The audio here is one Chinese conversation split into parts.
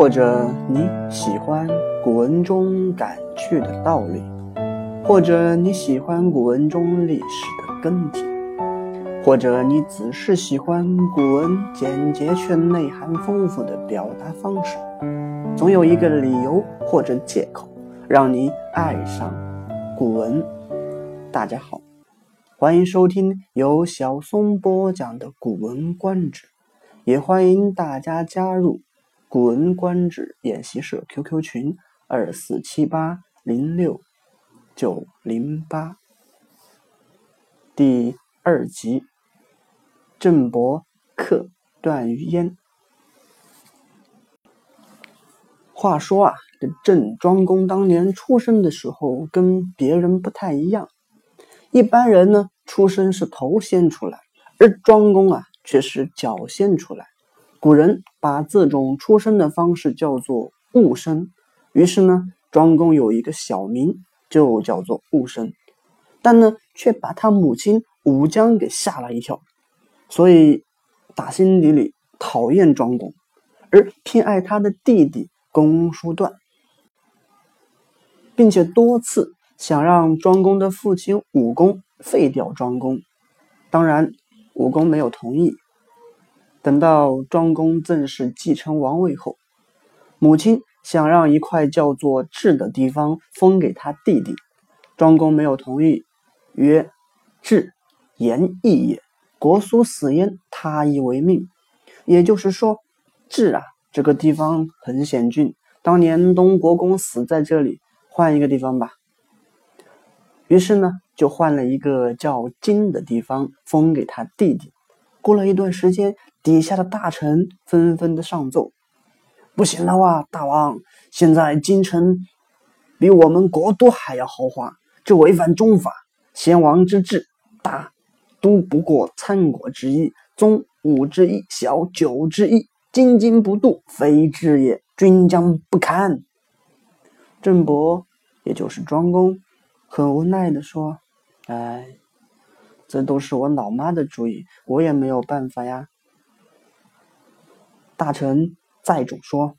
或者你喜欢古文中感趣的道理，或者你喜欢古文中历史的根基，或者你只是喜欢古文简洁却内涵丰富的表达方式，总有一个理由或者借口让你爱上古文。大家好，欢迎收听由小松播讲的《古文观止》，也欢迎大家加入。《古文观止》演习社 QQ 群：二四七八零六九零八。第二集：郑伯克段于鄢。话说啊，这郑庄公当年出生的时候，跟别人不太一样。一般人呢，出生是头先出来，而庄公啊，却是脚先出来。古人把这种出生的方式叫做戊生，于是呢，庄公有一个小名就叫做戊生，但呢，却把他母亲武姜给吓了一跳，所以打心底里讨厌庄公，而偏爱他的弟弟公叔段，并且多次想让庄公的父亲武公废掉庄公，当然武公没有同意。等到庄公正式继承王位后，母亲想让一块叫做治的地方封给他弟弟，庄公没有同意，曰：“治，言义也。国苏死焉，他以为命。”也就是说，治啊，这个地方很险峻，当年东国公死在这里，换一个地方吧。于是呢，就换了一个叫金的地方封给他弟弟。过了一段时间。底下的大臣纷纷的上奏：“不行了哇，大王！现在京城比我们国都还要豪华，这违反中法。先王之治，大都不过参国之一，宗五之一，小九之一。京津不度，非治也，君将不堪。”郑伯，也就是庄公，很无奈的说：“哎，这都是我老妈的主意，我也没有办法呀。”大臣载主说：“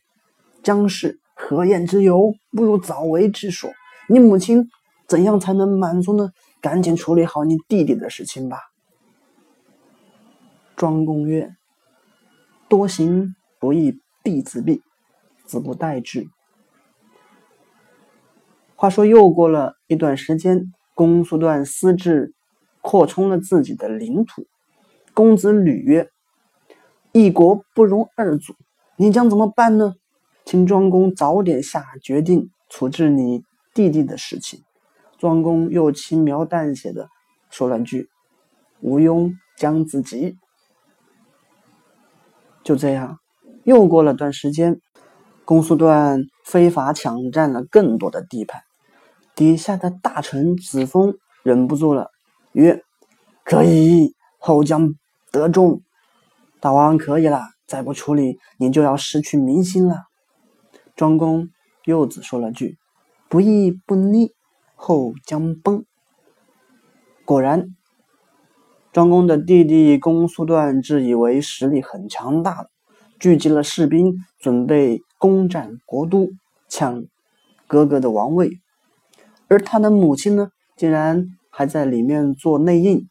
将氏何言之有？不如早为之说。你母亲怎样才能满足呢？赶紧处理好你弟弟的事情吧。”庄公曰：“多行不义必自毙，子不待之。”话说又过了一段时间，公叔段私自扩充了自己的领土。公子吕曰。一国不容二主，你将怎么办呢？请庄公早点下决定处置你弟弟的事情。庄公又轻描淡写的说了句：“吴庸将自己。”就这样，又过了段时间，公叔段非法抢占了更多的地盘，底下的大臣子封忍不住了，曰：“可以，后将得众。”大王可以了，再不处理，您就要失去民心了。庄公又只说了句：“不义不逆，后将崩。”果然，庄公的弟弟公叔段自以为实力很强大，聚集了士兵，准备攻占国都，抢哥哥的王位。而他的母亲呢，竟然还在里面做内应，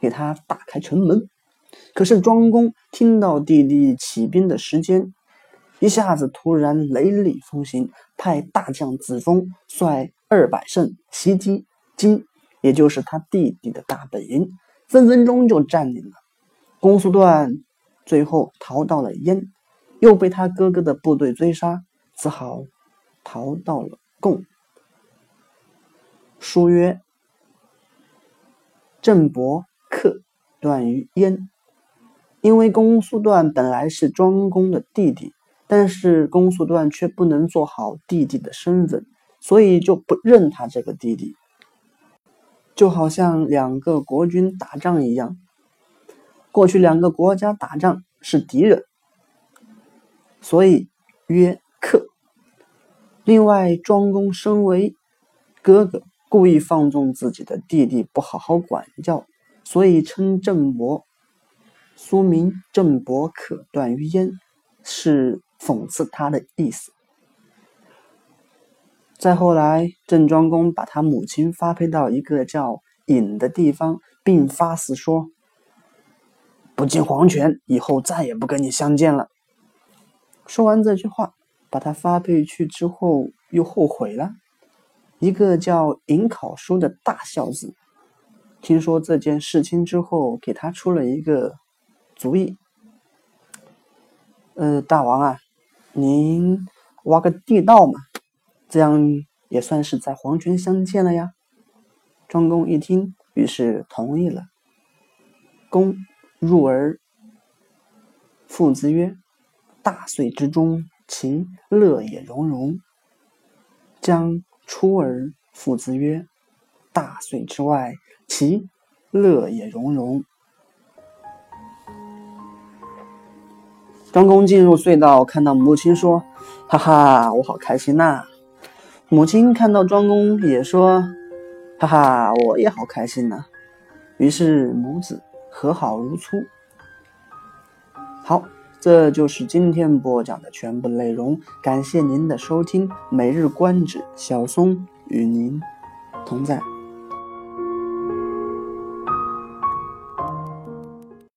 给他打开城门。可是庄公听到弟弟起兵的时间，一下子突然雷厉风行，派大将子封率二百胜袭击荆，也就是他弟弟的大本营，分分钟就占领了。公叔段最后逃到了燕，又被他哥哥的部队追杀，只好逃到了贡。书曰：“郑伯克段于燕。”因为公叔段本来是庄公的弟弟，但是公叔段却不能做好弟弟的身份，所以就不认他这个弟弟。就好像两个国君打仗一样，过去两个国家打仗是敌人，所以曰克。另外，庄公身为哥哥，故意放纵自己的弟弟，不好好管教，所以称郑伯。苏明郑伯可断于焉，是讽刺他的意思。再后来，郑庄公把他母亲发配到一个叫尹的地方，并发誓说：“不进黄泉，以后再也不跟你相见了。”说完这句话，把他发配去之后，又后悔了。一个叫尹考叔的大孝子，听说这件事情之后，给他出了一个主意：“呃，大王啊，您挖个地道嘛。”这样也算是在黄泉相见了呀。庄公一听，于是同意了。公入而父之曰：“大岁之中，其乐也融融。”将出而父之曰：“大岁之外，其乐也融融。”庄公进入隧道，看到母亲说：“哈哈，我好开心呐！”母亲看到庄公也说：“哈哈，我也好开心呐。”于是母子和好如初。好，这就是今天播讲的全部内容。感谢您的收听，每日观止，小松与您同在。